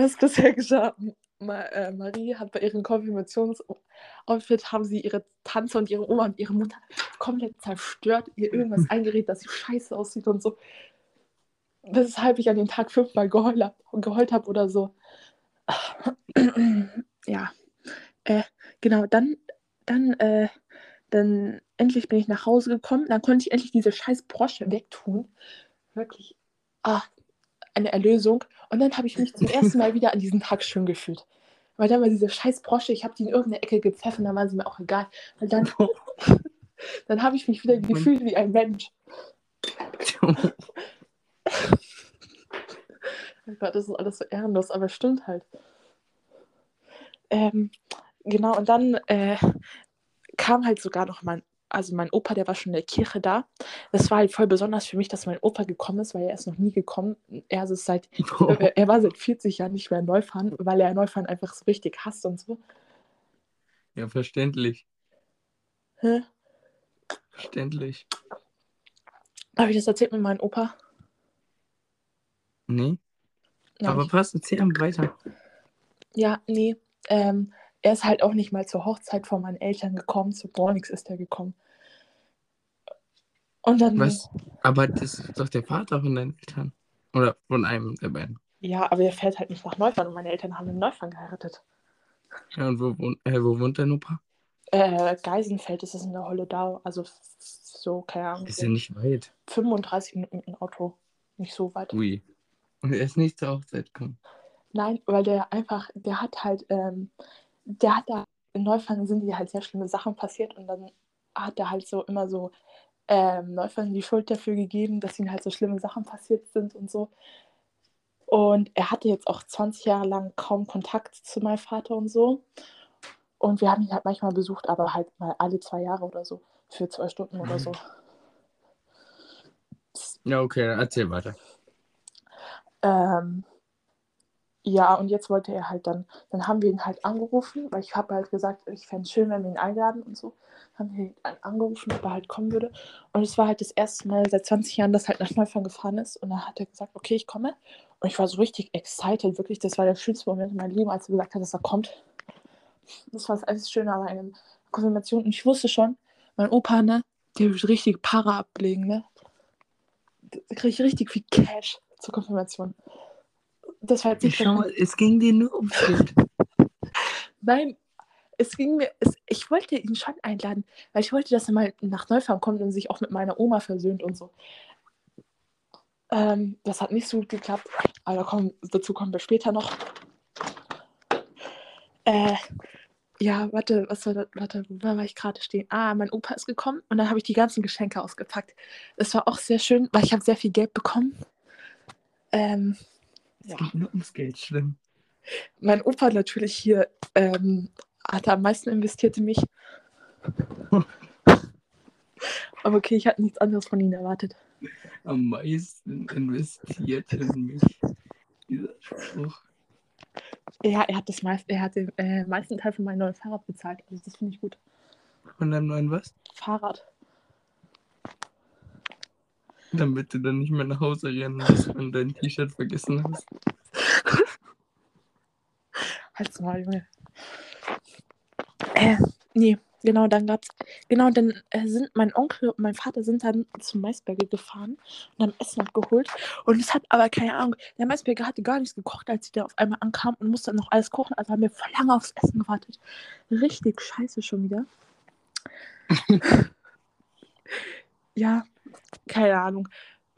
Was bisher geschah? Ma äh, Marie hat bei ihrem Konfirmationsoutfit haben sie ihre Tante und ihre Oma und ihre Mutter komplett zerstört, ihr irgendwas eingeredet, dass sie scheiße aussieht und so. Weshalb ich an den Tag fünfmal geheult habe hab oder so. ja. Äh, genau, dann, dann, äh, dann endlich bin ich nach Hause gekommen. Dann konnte ich endlich diese scheiß Brosche wegtun. Wirklich. Ah, eine Erlösung. Und dann habe ich mich zum ersten Mal wieder an diesen Tag schön gefühlt. Weil dann war diese scheiß Brosche, ich habe die in irgendeine Ecke gepfeffert, dann war sie mir auch egal. Und dann, dann habe ich mich wieder gefühlt wie ein Mensch. oh Gott, das ist alles so ehrenlos, aber es stimmt halt. Ähm, genau, und dann äh, kam halt sogar noch mein also mein Opa, der war schon in der Kirche da. Das war halt voll besonders für mich, dass mein Opa gekommen ist, weil er ist noch nie gekommen. Er, ist seit, oh. er war seit 40 Jahren nicht mehr Neufahren, weil er Neufahren einfach so richtig hasst und so. Ja, verständlich. Hä? Verständlich. Habe ich das erzählt mit meinem Opa? Nee. Nein, Aber passt, erzähl weiter. Ja, nee. Ähm, er ist halt auch nicht mal zur Hochzeit von meinen Eltern gekommen, zu Bornix ist er gekommen. Und dann. Was? Aber das ist doch der Vater von deinen Eltern. Oder von einem der beiden. Ja, aber er fährt halt nicht nach Neufern und meine Eltern haben in Neufern geheiratet. Ja, und wo, wohnt, äh, wo wohnt dein Opa? Äh, Geisenfeld ist es in der Holledau. Also so, keine Ahnung. Ist ja nicht weit. 35 Minuten mit dem Auto. Nicht so weit. Ui. Und er ist nicht zur Hochzeit gekommen. Nein, weil der einfach, der hat halt, ähm, der hat da in Neufang sind die halt sehr schlimme Sachen passiert und dann hat er halt so immer so ähm, Neufang die Schuld dafür gegeben, dass ihnen halt so schlimme Sachen passiert sind und so. Und er hatte jetzt auch 20 Jahre lang kaum Kontakt zu meinem Vater und so. Und wir haben ihn halt manchmal besucht, aber halt mal alle zwei Jahre oder so, für zwei Stunden oder so. Ja, okay, erzähl weiter. Ähm, ja, und jetzt wollte er halt dann, dann haben wir ihn halt angerufen, weil ich habe halt gesagt, ich fände es schön, wenn wir ihn einladen und so. Haben wir ihn angerufen, ob er halt kommen würde. Und es war halt das erste Mal seit 20 Jahren, dass er halt nach Neufang gefahren ist. Und dann hat er gesagt, okay, ich komme. Und ich war so richtig excited, wirklich. Das war der schönste Moment in meinem Leben, als er gesagt hat, dass er kommt. Das war das alles Schöne an einer Konfirmation. Und ich wusste schon, mein Opa, ne, der wird richtig Para ablegen, ne. Da kriege ich richtig viel Cash zur Konfirmation. Das war jetzt nicht Schau mal, es ging dir nur um Geld. Nein, es ging mir, es, ich wollte ihn schon einladen, weil ich wollte, dass er mal nach Neufahren kommt und sich auch mit meiner Oma versöhnt und so. Ähm, das hat nicht so gut geklappt, aber komm, dazu kommen wir später noch. Äh, ja, warte, was war das? Warte, wo war ich gerade stehen? Ah, mein Opa ist gekommen und dann habe ich die ganzen Geschenke ausgepackt. Das war auch sehr schön, weil ich habe sehr viel Geld bekommen. Ähm, es ja. geht nur ums Geld, schlimm. Mein Opa natürlich hier ähm, hat am meisten investiert in mich. Aber okay, ich hatte nichts anderes von ihm erwartet. Am meisten investiert in mich. Dieser Spruch. Ja, er hat das meiste, er hat den äh, meisten Teil von meinem neuen Fahrrad bezahlt. Also das finde ich gut. Von deinem neuen was? Fahrrad. Damit du dann nicht mehr nach Hause rennen musst, wenn du dein T-Shirt vergessen hast. Halt's mal, Junge. Äh, nee, genau, dann gab's. Genau, dann äh, sind mein Onkel und mein Vater sind dann zum Maisberger gefahren und haben Essen abgeholt. Und es hat aber keine Ahnung, der Maisberger hatte gar nichts gekocht, als sie da auf einmal ankam und musste dann noch alles kochen. Also haben wir voll lange aufs Essen gewartet. Richtig scheiße schon wieder. ja, keine Ahnung.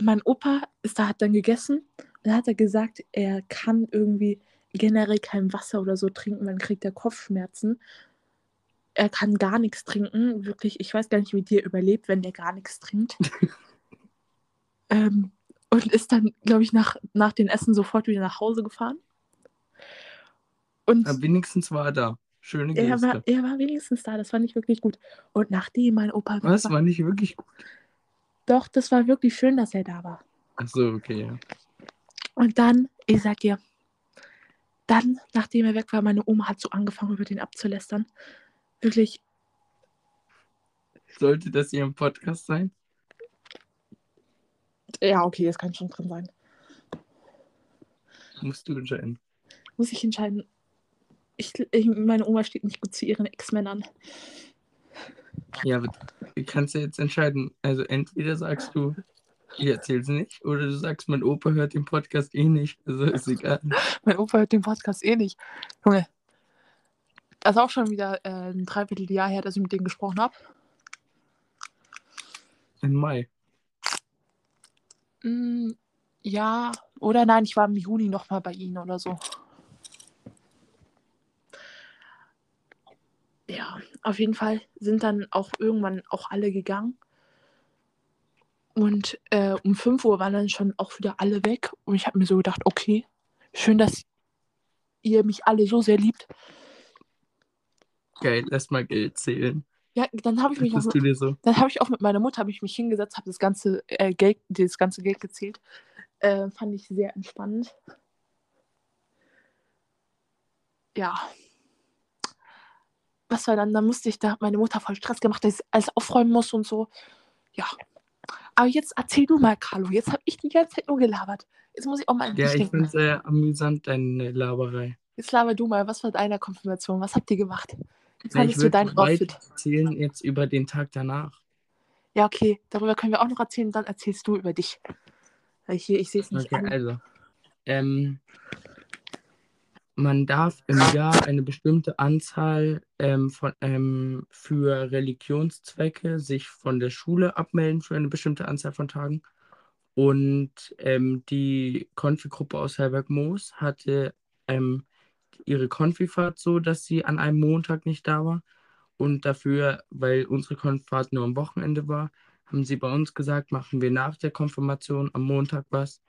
Mein Opa ist da, hat dann gegessen und dann hat er gesagt, er kann irgendwie generell kein Wasser oder so trinken, dann kriegt er Kopfschmerzen. Er kann gar nichts trinken, wirklich. Ich weiß gar nicht, wie dir überlebt, wenn der gar nichts trinkt. ähm, und ist dann, glaube ich, nach, nach dem Essen sofort wieder nach Hause gefahren. Und Aber wenigstens war er da. Schöne Geste. Er war, er war wenigstens da, das fand ich wirklich gut. Und nachdem mein Opa. Was, war nicht wirklich gut? Doch, das war wirklich schön, dass er da war. Ach so, okay, ja. Und dann, ich sag dir, dann, nachdem er weg war, meine Oma hat so angefangen, über den abzulästern. Wirklich. Sollte das hier im Podcast sein? Ja, okay, es kann schon drin sein. Musst du entscheiden. muss ich entscheiden. Ich, ich, meine Oma steht nicht gut zu ihren Ex-Männern. Ja, aber du kannst ja jetzt entscheiden. Also entweder sagst du, ich erzähl's nicht, oder du sagst, mein Opa hört den Podcast eh nicht. Also ist egal. Mein Opa hört den Podcast eh nicht. Junge, das ist auch schon wieder äh, ein Dreivierteljahr her, dass ich mit denen gesprochen habe. Im Mai. Mm, ja, oder nein, ich war im Juni nochmal bei ihnen oder so. Ja, auf jeden Fall sind dann auch irgendwann auch alle gegangen. Und äh, um 5 Uhr waren dann schon auch wieder alle weg. Und ich habe mir so gedacht, okay, schön, dass ihr mich alle so sehr liebt. Geil, lass mal Geld zählen. Ja, dann habe ich mich auch mit, so? dann habe ich auch mit meiner Mutter habe ich mich hingesetzt, habe das ganze äh, Geld, das ganze Geld gezählt. Äh, fand ich sehr entspannend. Ja. Was war dann? Dann musste ich, da hat meine Mutter voll Stress gemacht, dass ich alles aufräumen muss und so. Ja. Aber jetzt erzähl du mal, Carlo. Jetzt habe ich die ganze Zeit nur gelabert. Jetzt muss ich auch mal Ja, ich finde es sehr amüsant, deine Laberei. Jetzt laber du mal. Was war deine Konfirmation? Was habt ihr gemacht? Wie Na, ich fandest du würde dein weit Outfit? erzählen jetzt über den Tag danach. Ja, okay. Darüber können wir auch noch erzählen. Dann erzählst du über dich. Hier, ich sehe es nicht Okay, an. also. Ähm, man darf im Jahr eine bestimmte Anzahl ähm, von, ähm, für Religionszwecke sich von der Schule abmelden für eine bestimmte Anzahl von Tagen. Und ähm, die Konfi-Gruppe aus Herberg-Moos hatte ähm, ihre Konfifahrt so, dass sie an einem Montag nicht da war. Und dafür, weil unsere Konfifahrt nur am Wochenende war, haben sie bei uns gesagt, machen wir nach der Konfirmation am Montag was.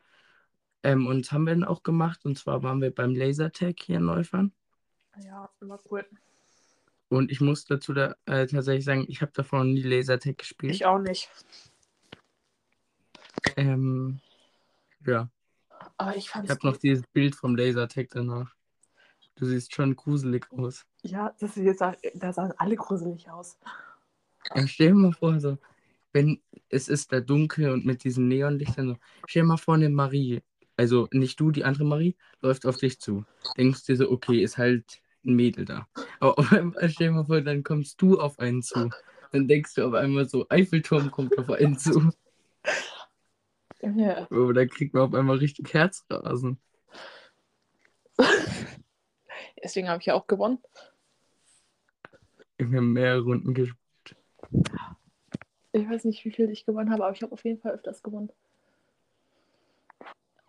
Ähm, und das haben wir dann auch gemacht. Und zwar waren wir beim Lasertag hier in Neufern. Ja, immer cool. Und ich muss dazu da, äh, tatsächlich sagen, ich habe davor noch nie Lasertag gespielt. Ich auch nicht. Ähm, ja, Aber ich fand ich habe noch dieses Bild vom Lasertag danach. Du siehst schon gruselig aus. Ja, das ist jetzt, da sahen alle gruselig aus. Ja, stell dir mal vor, so, wenn es ist da dunkel und mit diesen Neonlichtern so, stell dir mal vor, eine Marie, also nicht du, die andere Marie, läuft auf dich zu. Denkst dir so, okay, ist halt ein Mädel da. Aber auf einmal, stell dir mal vor, dann kommst du auf einen zu. Dann denkst du auf einmal so, Eiffelturm kommt auf einen zu. Ja. Oh, da kriegt man auf einmal richtig Herzrasen. Deswegen habe ich ja auch gewonnen. Ich habe mehrere Runden gespielt. Ich weiß nicht, wie viel ich gewonnen habe, aber ich habe auf jeden Fall öfters gewonnen.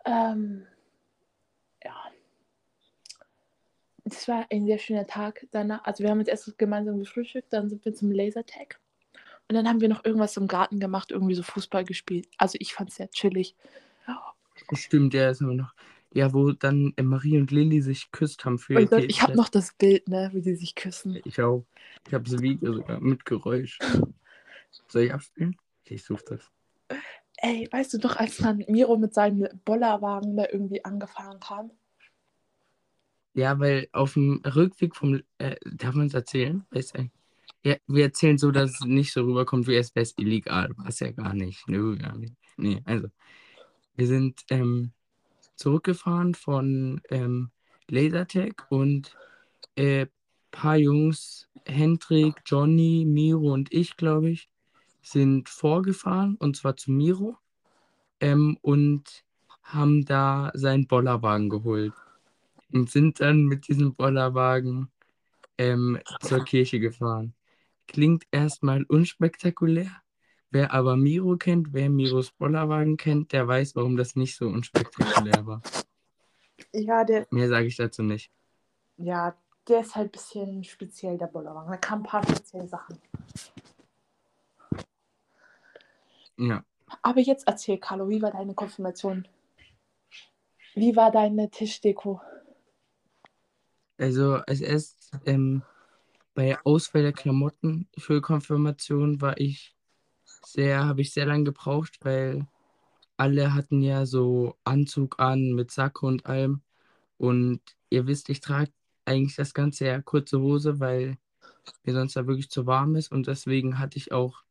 Ähm, ja. Es war ein sehr schöner Tag danach. Also wir haben jetzt erst gemeinsam gefrühstückt, dann sind wir zum Lasertag. Und dann haben wir noch irgendwas im Garten gemacht, irgendwie so Fußball gespielt. Also ich fand es sehr chillig. Stimmt, ja, ist immer noch. Ja, wo dann Marie und Lilly sich geküsst haben für dann, die- ich habe noch das Bild, ne, wie die sich küssen. Ich auch. Ich habe das Video sogar mit Geräusch. Soll ich abspielen? Ich suche das. Ey, weißt du doch, als dann Miro mit seinem Bollerwagen da irgendwie angefahren kam? Ja, weil auf dem Rückweg vom. Äh, darf man es erzählen? Weiß ich. Ja, wir erzählen so, dass es nicht so rüberkommt, wie es wäre illegal. War es ja gar nicht. Nö, gar nicht. Nee, also. Wir sind ähm, zurückgefahren von ähm, Lasertag und äh, paar Jungs, Hendrik, Johnny, Miro und ich, glaube ich, sind vorgefahren und zwar zu Miro ähm, und haben da seinen Bollerwagen geholt und sind dann mit diesem Bollerwagen ähm, zur Kirche gefahren. Klingt erstmal unspektakulär. Wer aber Miro kennt, wer Miros Bollerwagen kennt, der weiß, warum das nicht so unspektakulär war. Ja, der, Mehr sage ich dazu nicht. ja, der ist halt ein bisschen speziell, der Bollerwagen. Da kamen ein paar spezielle Sachen. Ja. Aber jetzt erzähl, Carlo, wie war deine Konfirmation? Wie war deine Tischdeko? Also als erst ähm, bei Auswahl der Klamotten für Konfirmation war ich sehr, habe ich sehr lange gebraucht, weil alle hatten ja so Anzug an mit Sakko und allem. Und ihr wisst, ich trage eigentlich das ganze Jahr kurze Hose, weil mir sonst da wirklich zu warm ist. Und deswegen hatte ich auch,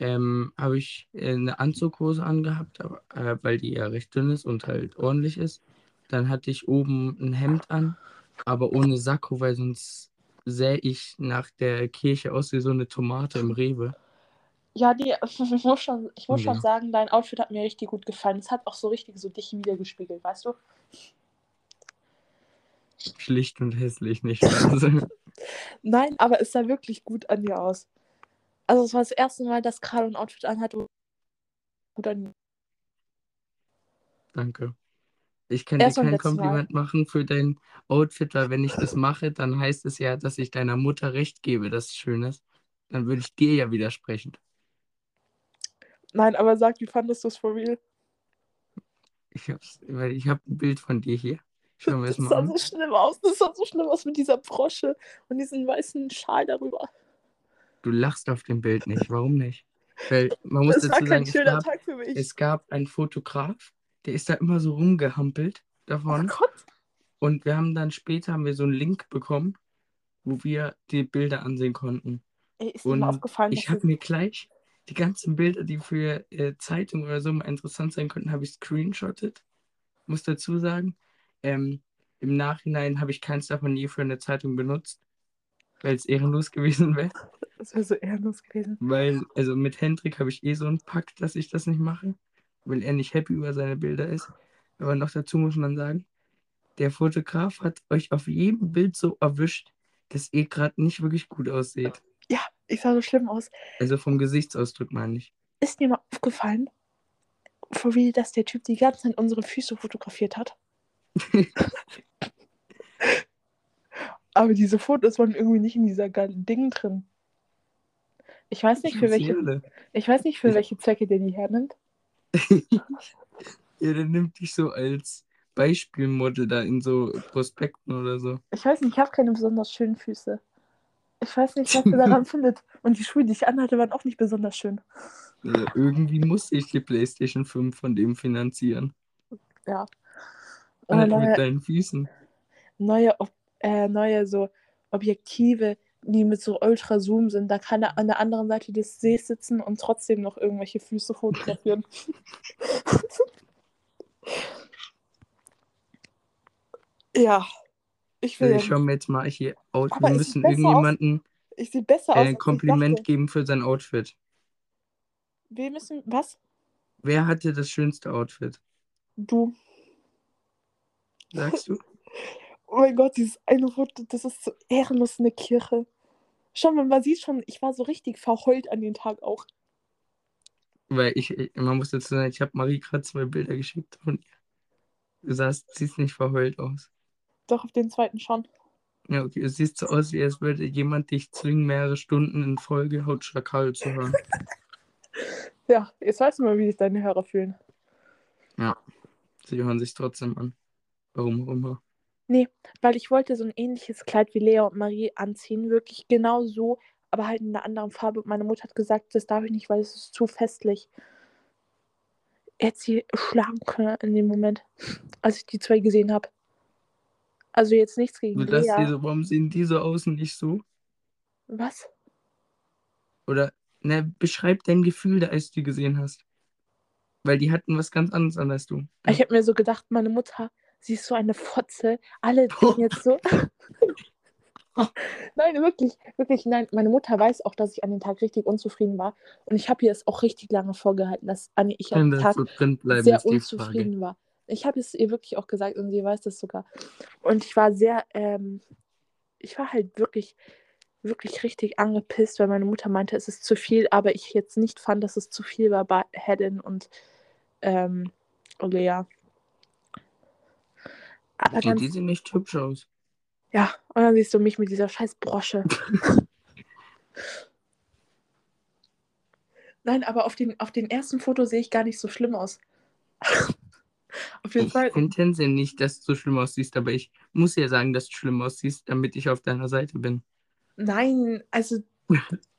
ähm, habe ich äh, eine Anzughose angehabt, aber, äh, weil die ja recht dünn ist und halt ordentlich ist. dann hatte ich oben ein Hemd an, aber ohne Sakko, weil sonst sähe ich nach der Kirche aus wie so eine Tomate im Rewe. Ja, nee, ich muss schon, ich muss schon Ja. sagen, dein Outfit hat mir richtig gut gefallen. Es hat auch so richtig so dich wiedergespiegelt, weißt du? Schlicht und hässlich, nicht wahr? Nein, aber es sah wirklich gut an dir aus. Also es war das erste Mal, dass Carlo ein Outfit anhat, wo gut an Danke. Ich kann dir Erst beim kein letzten Mal. Kompliment machen für dein Outfit, weil wenn ich das mache, dann heißt es ja, dass ich deiner Mutter recht gebe, dass es schön ist. Dann würde ich dir ja widersprechen. Nein, aber sag, wie fandest du es for real? Ich hab's, weil ich habe ein Bild von dir hier. Schauen wir es Das mal sah an. so schlimm aus. Das sah so schlimm aus mit dieser Brosche und diesem weißen Schal darüber. Du lachst auf dem Bild nicht. Warum nicht? Weil man muss Das war dazu kein sagen, es schöner gab, Tag für mich. es gab einen Fotograf, der ist da immer so rumgehampelt oh davon. Gott. Und wir haben dann später haben wir so einen Link bekommen, wo wir die Bilder ansehen konnten. Ey, ist Und aufgefallen, Ich habe mir gleich die ganzen Bilder, die für äh, Zeitung oder so mal interessant sein könnten, habe ich screenshottet. Muss dazu sagen, ähm, im Nachhinein habe ich keins davon je für eine Zeitung benutzt, weil es ehrenlos gewesen wäre. das wäre so ehrenlos gewesen. Weil, also mit Hendrik habe ich eh so einen Pakt, dass ich das nicht mache, weil er nicht happy über seine Bilder ist. Aber noch dazu muss man sagen, der Fotograf hat euch auf jedem Bild so erwischt, dass ihr gerade nicht wirklich gut ausseht. Ja, ich sah so schlimm aus. Also vom Gesichtsausdruck meine ich. Ist dir mal aufgefallen, for real, dass der Typ die ganze Zeit unsere Füße fotografiert hat? Aber diese Fotos waren irgendwie nicht in dieser geilen Ding drin. Ich weiß nicht, für welche, ich weiß nicht, für welche Zwecke der die hernimmt. Ja, der nimmt dich so als Beispielmodel da in so Prospekten oder so. Ich weiß nicht, ich habe keine besonders schönen Füße. Ich weiß nicht, was er daran findet. Und die Schuhe, die ich anhatte, waren auch nicht besonders schön. Ja, irgendwie musste ich die PlayStation 5 von dem finanzieren. Ja. Halt Oder mit neue, deinen Füßen. neue, äh, neue so Objektive, die mit so Ultrazoom sind. Da kann er an der anderen Seite des Sees sitzen und trotzdem noch irgendwelche Füße fotografieren. ja. Ich will Also ich schau mir jetzt mal hier aus. Wir müssen irgendjemanden äh, aus. ein ich Kompliment geben für sein Outfit. Wir müssen. Was? Wer hatte das schönste Outfit? Du. Sagst du? Oh mein Gott, dieses eine Foto, das ist so ehrenlos in der Kirche. Schau mal, man sieht schon, ich war so richtig verheult an dem Tag auch. Weil ich, man muss dazu sagen, ich habe Marie gerade zwei Bilder geschickt ihr. Du sahst, siehst nicht verheult aus. Doch auf den zweiten schon. Ja, okay, es sieht so aus, wie als würde jemand dich zwingen, mehrere Stunden in Folge Haut Schakal zu hören. Ja, jetzt weißt du mal, wie sich deine Hörer fühlen. Sie hören sich trotzdem an. Warum auch immer. Weil ich wollte so ein ähnliches Kleid wie Lea und Marie anziehen. Wirklich genau so, aber halt in einer anderen Farbe. Und meine Mutter hat gesagt, das darf ich nicht, weil es ist zu festlich. Er hätte sie schlagen können in dem Moment, als ich die zwei gesehen habe. Also jetzt nichts gegen dir Lea. so, warum sehen die so aus und nicht so? Was? Oder, ne, beschreib dein Gefühl, da als du die gesehen hast. Weil die hatten was ganz anderes an als du. Ich habe mir so gedacht, meine Mutter, sie ist so eine Fotze. Alle denken jetzt so. nein, wirklich, wirklich, nein. Meine Mutter weiß auch, dass ich an dem Tag richtig unzufrieden war. Und ich habe ihr es auch richtig lange vorgehalten, dass Anni, ich an dem Tag so sehr Frage. unzufrieden war. Ich habe es ihr wirklich auch gesagt und sie weiß das sogar. Und ich war sehr, ähm, ich war halt wirklich, wirklich richtig angepisst, weil meine Mutter meinte, es ist zu viel, aber ich jetzt nicht fand, dass es zu viel war bei Hedden und ähm, Lea. Aber Ja, dann, die sehen nicht hübsch aus. ja, und dann siehst du mich mit dieser scheiß Brosche. Nein, aber auf den, auf den ersten Foto sehe ich gar nicht so schlimm aus. auf jeden Ich Fall. finde tendenziell nicht, dass du so schlimm aussiehst, aber ich muss ja sagen, dass du schlimm aussiehst, damit ich auf deiner Seite bin. Nein, also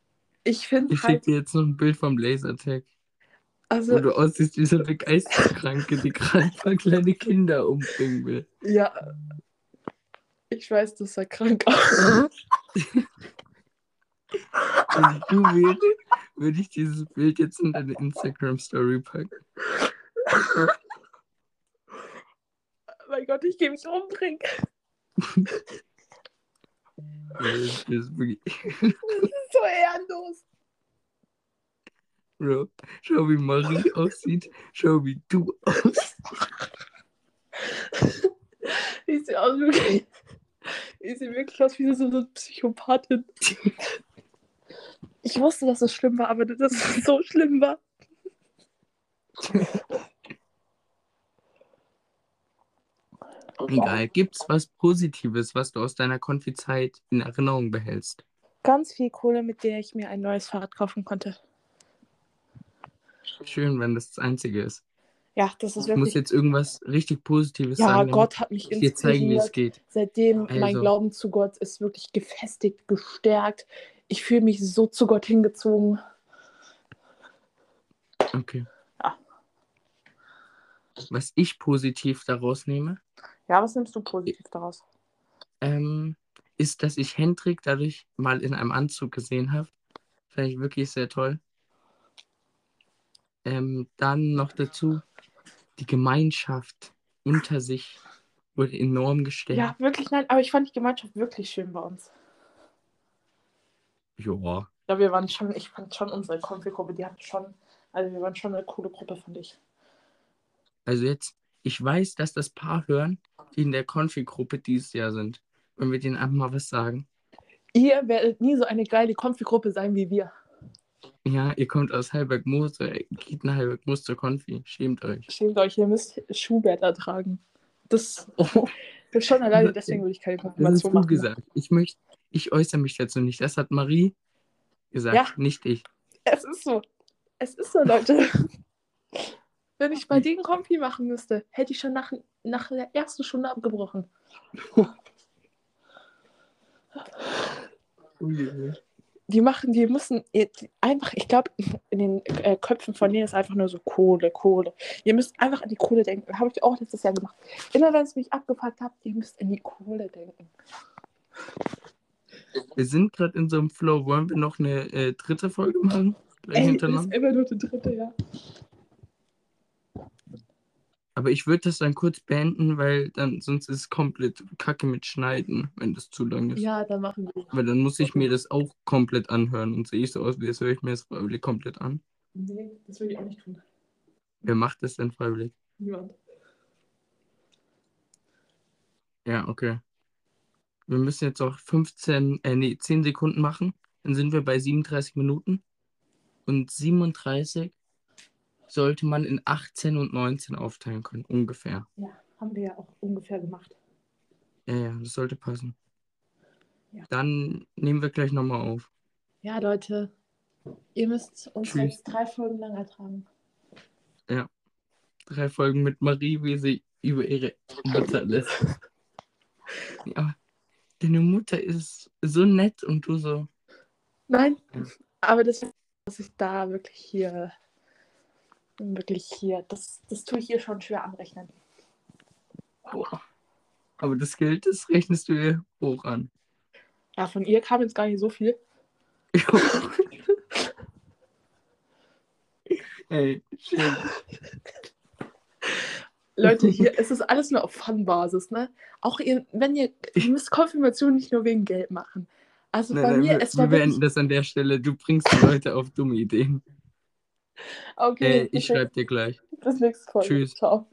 ich finde Ich schicke halt, dir jetzt noch ein Bild vom Lasertag, wo also du aussiehst wie so eine Geisteskranke, die gerade paar kleine Kinder umbringen will. ja, ich weiß, das sah krank aus. Wenn ich du wäre, würde ich dieses Bild jetzt in deine Instagram-Story packen. mein Gott, ich ich gehe mich umbringen. Das ist wirklich. Das ist so ehrenlos. Bro, schau, wie Marie aussieht. Schau, wie du aussiehst. Ich sehe aus wirklich. Ich sehe wirklich aus wie so eine Psychopathin. Ich wusste, dass es schlimm war, aber dass es so schlimm war. Egal, gibt's was Positives, was du aus deiner Konfizeit in Erinnerung behältst? Ganz viel Kohle, mit der ich mir ein neues Fahrrad kaufen konnte. Schön, wenn das das Einzige ist. Ja, das ist Ich muss wirklich. jetzt irgendwas richtig Positives Ja, sagen. damit Gott hat mich ich dir zeigen, wie es inspiriert. geht. Seitdem mein Also. Glauben zu Gott ist wirklich gefestigt, gestärkt. Ich fühle mich so zu Gott hingezogen. Okay. Ja. Was ich positiv daraus nehme, Ja, was nimmst du positiv daraus? ähm, ist, dass ich Hendrik dadurch mal in einem Anzug gesehen habe. Fand ich wirklich sehr toll. Ähm, dann noch dazu, die Gemeinschaft unter sich wurde enorm gestärkt. Ja, wirklich, nein, aber ich fand die Gemeinschaft wirklich schön bei uns. Ja. Ja, wir waren schon, ich fand schon unsere Konfi-Gruppe, die hat schon, also wir waren schon eine coole Gruppe, fand ich. Also jetzt, ich weiß, dass das Paar hören, die in der Konfi-Gruppe dieses Jahr sind. Wenn wir denen einfach mal was sagen. Ihr werdet nie so eine geile Konfi-Gruppe sein wie wir. Ja, ihr kommt aus Heilberg-Moos, äh, geht nach Heilberg-Moos zur Konfi. Schämt euch. Schämt euch, ihr müsst Schuhbett ertragen. Das, Oh, das ist schon alleine, deswegen würde ich keine Konfirmation machen. gesagt. Ich möchte, ich äußere mich dazu nicht. Das hat Marie gesagt, Ja. nicht ich. Es ist so. Es ist so, Leute. Wenn ich bei denen Konfi machen müsste, hätte ich schon nach, nach der ersten Stunde abgebrochen. Die machen, die müssen die- einfach, ich glaube, in den äh, Köpfen von denen ist einfach nur so Kohle, Kohle. Ihr müsst einfach an die Kohle denken. Habe ich auch letztes Jahr gemacht. Immer wenn es mich abgefuckt habt, ihr müsst an die Kohle denken. Wir sind gerade in so einem Flow. Wollen wir noch eine äh, dritte Folge machen? Ey, ist immer nur die dritte, ja. Aber ich würde das dann kurz beenden, weil dann sonst ist es komplett Kacke mit Schneiden, wenn das zu lang ist. Ja, dann machen wir. Weil dann muss ich mir das auch komplett anhören und sehe ich so aus, wie das höre ich mir das freiwillig komplett an. Nee, das würde ich auch nicht tun. Wer macht das denn freiwillig? Niemand. Ja, okay. Wir müssen jetzt auch 15, äh, nee, 10 Sekunden machen. Dann sind wir bei 37 Minuten. Und 37 sollte man in 18 und 19 aufteilen können, ungefähr. Ja, haben wir ja auch ungefähr gemacht. Ja, ja, das sollte passen. Ja. Dann nehmen wir gleich nochmal auf. Ja, Leute, ihr müsst uns Tschüss. jetzt drei Folgen lang ertragen. Drei Folgen mit Marie, wie sie über ihre Mutter lässt. Ja, deine Mutter ist so nett und du so. Nein, Ja. aber das, was ich da wirklich hier, wirklich hier, das, das tue ich ihr schon schwer anrechnen. Boah. Aber das Geld, das rechnest du ihr hoch an. Ja, von ihr kam jetzt gar nicht so viel. Ey, schön. Leute, hier ist es alles nur auf Fun-Basis, ne? Auch ihr, wenn ihr, ihr müsst Konfirmation nicht nur wegen Geld machen. Also Nein, bei nein, mir, wir, es wir war beenden wirklich, das an der Stelle. Du bringst die Leute auf dumme Ideen. Okay, Äh, ich schreibe dir gleich. bis nächste Folge. Tschüss. Ciao.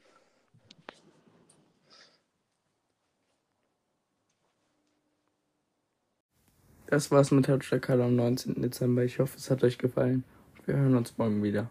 Das war's mit Hauptstadt am 19. Dezember. Ich hoffe, es hat euch gefallen. Wir hören uns morgen wieder.